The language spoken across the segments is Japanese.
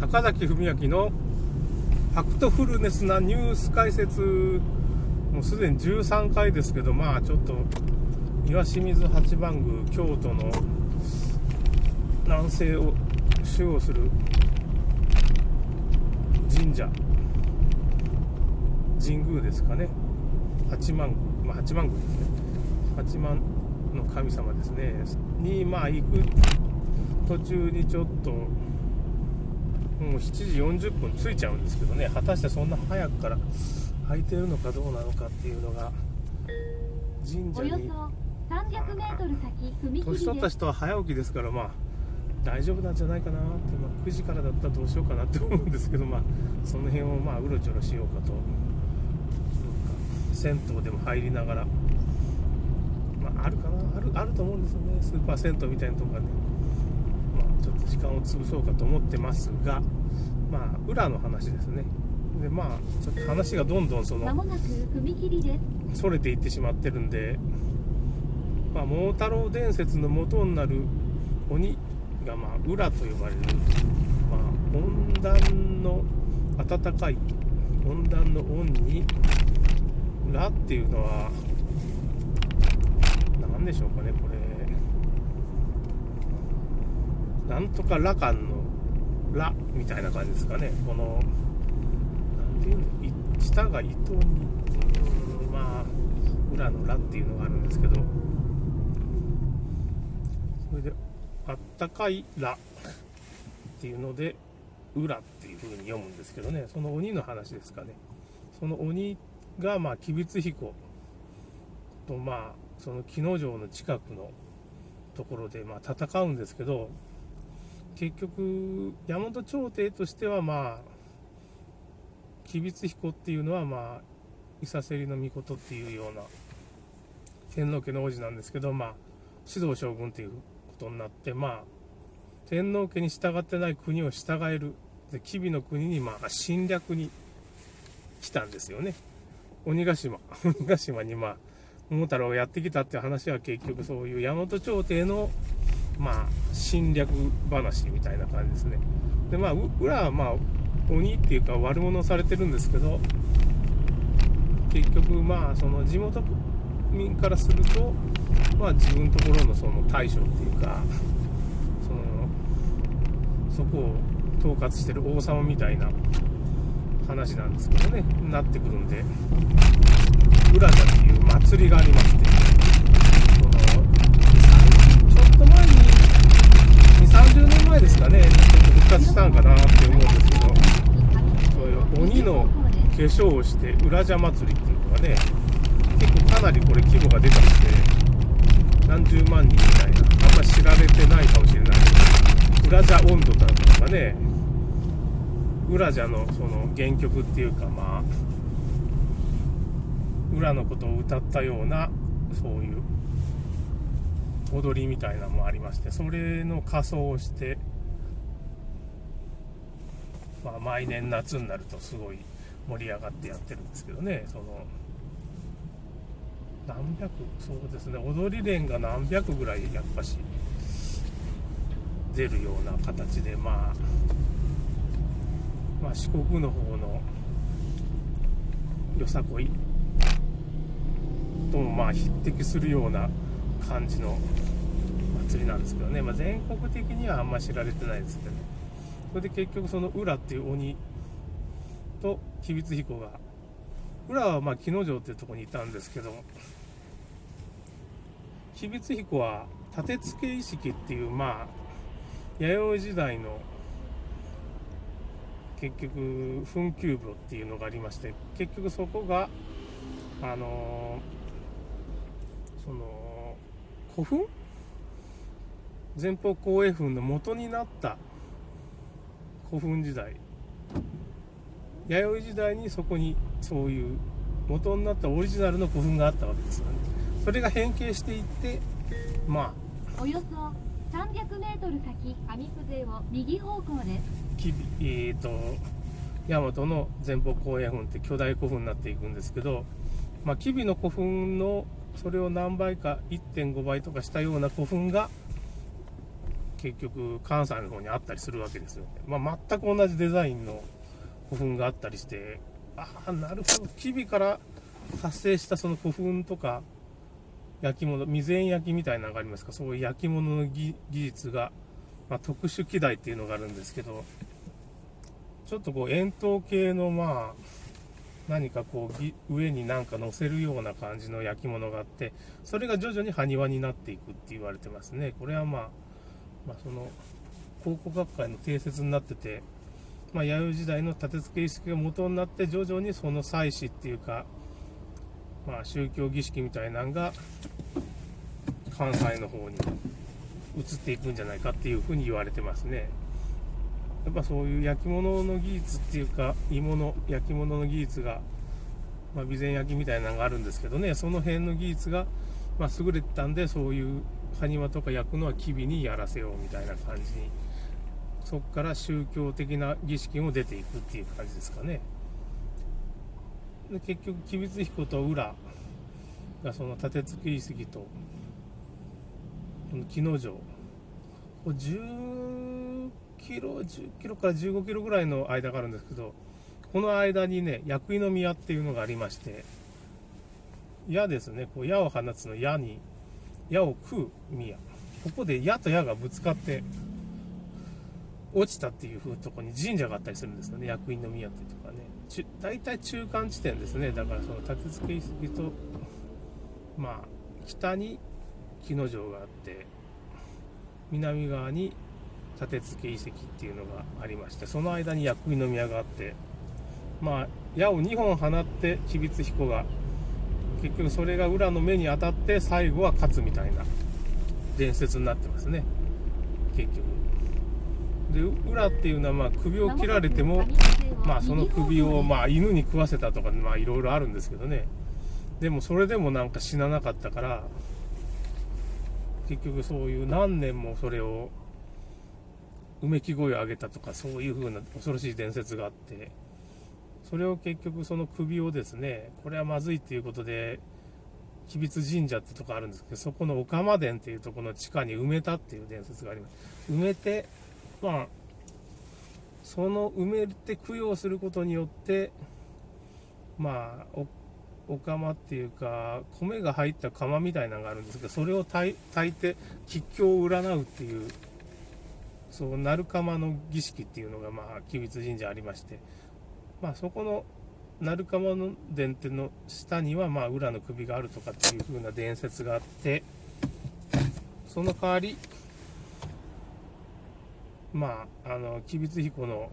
坂崎文明のファクトフルネスなニュース解説もうすでに13回ですけどまあちょっと岩清水八幡宮京都の南西を守護する神社神宮ですかね八幡宮、まあ、八幡宮ですね八幡の神様ですねにまあ行く途中にちょっともう7時40分着いちゃうんですけどね。果たしてそんな早くから空いてるのかどうなのかっていうのが神社に。年取った人は早起きですからまあ大丈夫なんじゃないかなって、まあ、9時からだったらどうしようかなって思うんですけどまあその辺をまあうろちょろしようかと。銭湯でも入りながら、まあ、あるかな？あるあると思うんですよね。スーパー銭湯みたいなとこがね、まあ、ちょっと時間を潰そうかと思ってますがまあ裏の話ですね。でまあちょっと話がどんどんそのそれていってしまってるんで、まあ、桃太郎伝説の元になる鬼が、まあ、裏と呼ばれる、まあ、温暖の暖かい温暖の温に「ら」っていうのは何でしょうかねこれなんとか羅漢の「ら」みたいな感じですかね。この何ていうの下が糸にまあ裏の「ら」っていうのがあるんですけど。それであったかい「ら」っていうので「裏」っていう風に読むんですけどね。その鬼の話ですかね。その鬼がまあ吉備津彦とまあその木之丞の近くのところでまあ戦うんですけど結局大和朝廷としてはまあ吉備津彦っていうのはまあ伊佐芹の御事っていうような天皇家の王子なんですけどまあ指導将軍っていうことになってまあ天皇家に従ってない国を従えるで吉備の国にまあ侵略に来たんですよね。鬼ヶ島 鬼ヶ島にまあ桃太郎がやってきたっていう話は結局そういう大和朝廷のまあ侵略話みたいな感じですね。でまあ裏はまあ鬼っていうか悪者されてるんですけど結局まあその地元民からするとまあ自分のところのその大将っていうかそのそこを統括してる王様みたいな話なんですけどねなってくるんで裏だっていう祭りがありましてそのちょっと前に3 0年前ですかねちょっと復活したんかなって思うんですけどそういう鬼の化粧をして裏邪祭りっていうのがね結構かなりこれ規模がでかくて何十万人みたいなあんま知られてないかもしれない。けど裏邪温度だとかね裏じゃのその原曲っていうかまあ裏のことを歌ったようなそういう踊りみたいなのもありましてそれの仮装をして、まあ、毎年夏になるとすごい盛り上がってやってるんですけどね。その何百そうですね。踊り連が何百ぐらいやっぱし出るような形でまあまあ、四国の方のよさこいともまあ匹敵するような感じの祭りなんですけどね、まあ、全国的にはあんま知られてないですけど。ねそれで結局その浦っていう鬼と吉備津彦が浦はまあ木之丞っていうとこにいたんですけど吉備津彦は立て付け意識っていうまあ弥生時代の結局墳丘墓っていうのがありまして結局そこがあのー、その古墳？前方後衛墳の元になった古墳時代。弥生時代にそこにそういう元になったオリジナルの古墳があったわけですよね。それが変形していってまあおよそ 300m 先上久勢を右方向です。きえーと、大和の前方後円墳って巨大古墳になっていくんですけど、まあ、吉備の古墳のそれを何倍か1.5倍とかしたような古墳が結局関西の方にあったりするわけですよ、ね、まあ、全く同じデザインの古墳があったりしてああなるほど。吉備から発生したその古墳とか焼き物未然焼きみたいなのがありますか？そういう焼き物の技術が、まあ、特殊機台っていうのがあるんですけどちょっとこう円筒形のまあ何かこう上になんか乗せるような感じの焼き物があってそれが徐々に埴輪になっていくって言われてますねこれはまあ、まあ、その考古学会の定説になってて、まあ、弥生時代の立て付け意識が元になって徐々にその祭祀っていうか、まあ、宗教儀式みたいなのが関西の方に移っていくんじゃないかっていうふうに言われてますね。やっぱそういう焼き物の技術っていうか鋳物焼き物の技術が、まあ、備前焼きみたいなのがあるんですけどね。その辺の技術が、まあ、優れてたんでそういう埴輪とか焼くのは吉備にやらせようみたいな感じにそこから宗教的な儀式も出ていくっていう感じですかね。で結局吉備津彦と浦がその立て付け遺跡とこの木之丞キロ、10キロから15キロぐらいの間があるんですけど、この間にね、薬井の宮っていうのがありまして、矢ですね、こう矢を放つの矢に、矢を食う宮。ここで矢と矢がぶつかって、落ちたっていう風とこに神社があったりするんですよね、薬院の宮っていうとこはね。大体中間地点ですね、だからその立て付け遺跡と、まあ、北に木之丞があって、南側に立て付け遺跡っていうのがありましてその間に薬井宮があってまあ矢を2本放って吉備津彦が結局それが裏の目に当たって最後は勝つみたいな伝説になってますね。結局。で裏っていうのはまあ首を切られてもまあその首をまあ犬に食わせたとかまあいろいろあるんですけどね。でもそれでもなんか死ななかったから結局そういう何年もそれをうめき声を上げたとかそういう風な恐ろしい伝説があってそれを結局その首をですねこれはまずいっていうことで吉備津神社ってとこあるんですけどそこの岡間殿っていうとこの地下に埋めたっていう伝説があります。埋めてまあその埋めて供養することによってまあお釜っていうか米が入った釜みたいなのがあるんですけどそれを炊いて吉凶を占うっていうそう鳴釜の儀式っていうのがまあ吉備津神社ありまして、まあ、そこの鳴釜の殿っての下にはまあ裏の首があるとかっていう風な伝説があってその代わりまああの吉備津彦の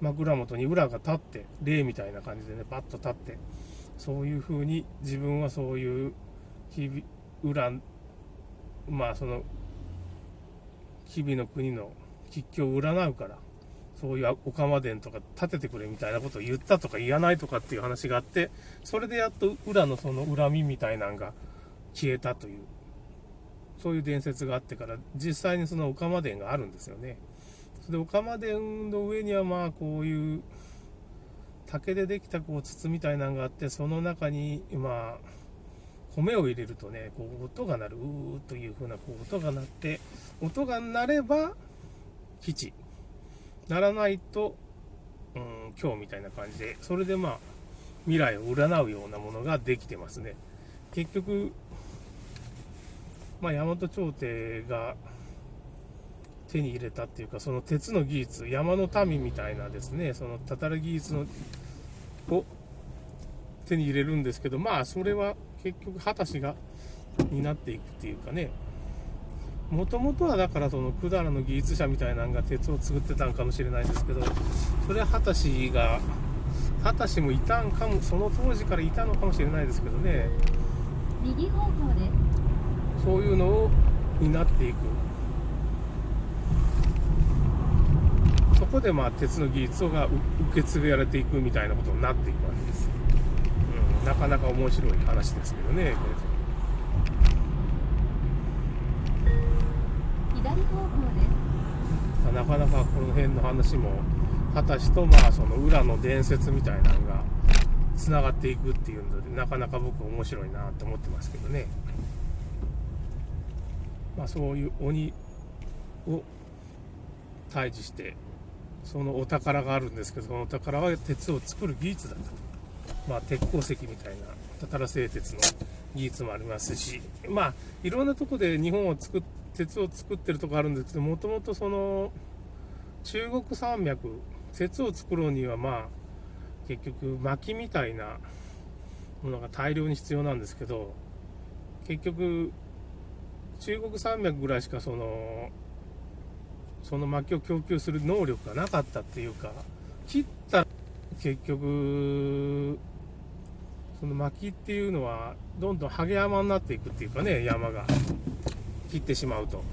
枕元に裏が立って霊みたいな感じでねパッと立ってそういう風に自分はそういう裏まあその日々の国の吉凶を占うから、そういうオカマ殿とか建ててくれみたいなことを言ったとか言わないとかっていう話があって、それでやっと裏のその恨みみたいなんが消えたという、そういう伝説があってから、実際にそのオカマ殿があるんですよね。それでオカマ殿の上にはまあこういう竹でできたこう筒みたいなのがあって、その中にまあ、米を入れるとね、こう音が鳴る、うーという風なこう音が鳴って、音が鳴れば基地、鳴らないと、うん、今日みたいな感じで、それでまあ、未来を占うようなものができてますね。結局、まあ、大和朝廷が手に入れたっていうか、その鉄の技術、山の民みたいなですね、そのたたる技術のを手に入れるんですけど、まあ、それは結局果たしがになっていくっていうかね。もともとはだからその百済の技術者みたいなのが鉄を作ってたんかもしれないですけどそれは果たしが果たしもいたんかもその当時からいたのかもしれないですけどね。右方向で。そういうのをになっていく。そこでまあ鉄の技術が受け継がれていくみたいなことになっていくわけです。なかなか面白い話ですけどねこれ方なかなかこの辺の話も果たしとまあその裏の伝説みたいなのがつながっていくっていうのでなかなか僕面白いなと思ってますけどね。まあそういう鬼を対峙してそのお宝があるんですけどそのお宝は鉄を作る技術だったと、まあ、鉄鉱石みたいなたたら製鉄の技術もありますしまあいろんなとこで日本を作って鉄を作ってるとこあるんですけどもともとその中国山脈鉄を作ろうにはまあ結局薪みたいなものが大量に必要なんですけど結局中国山脈ぐらいしかそのその薪を供給する能力がなかったっていうか切った結局その薪っていうのはどんどんハゲ山になっていくっていうかね山が。切ってしまうと。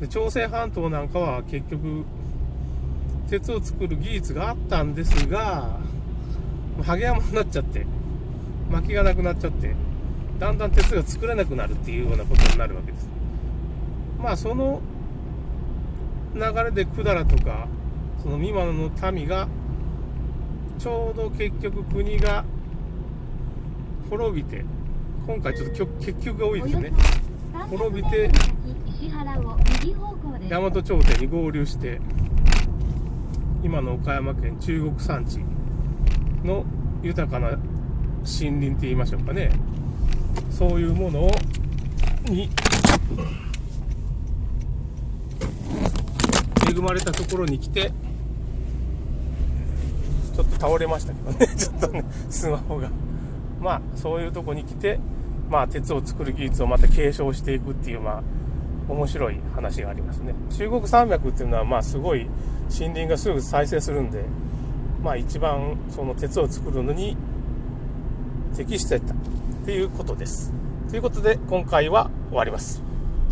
で朝鮮半島なんかは結局鉄を作る技術があったんですがハゲ山になっちゃって薪がなくなっちゃってだんだん鉄が作れなくなるっていうようなことになるわけです。まあその流れで百済とかその三馬の民がちょうど結局国が滅びて今回ちょっと結局が多いですね。滅びて大和朝廷に合流して今の岡山県中国山地の豊かな森林って言いましょうかね。そういうものをに恵まれたところに来てちょっと倒れましたけどね。ちょっとねスマホが。まあ、そういうとこに来て、まあ、鉄を作る技術をまた継承していくっていう、まあ、面白い話がありますね。中国山脈っていうのは、まあ、すごい森林がすぐ再生するんで、まあ、一番その鉄を作るのに適してたっていうことです。ということで、今回は終わります。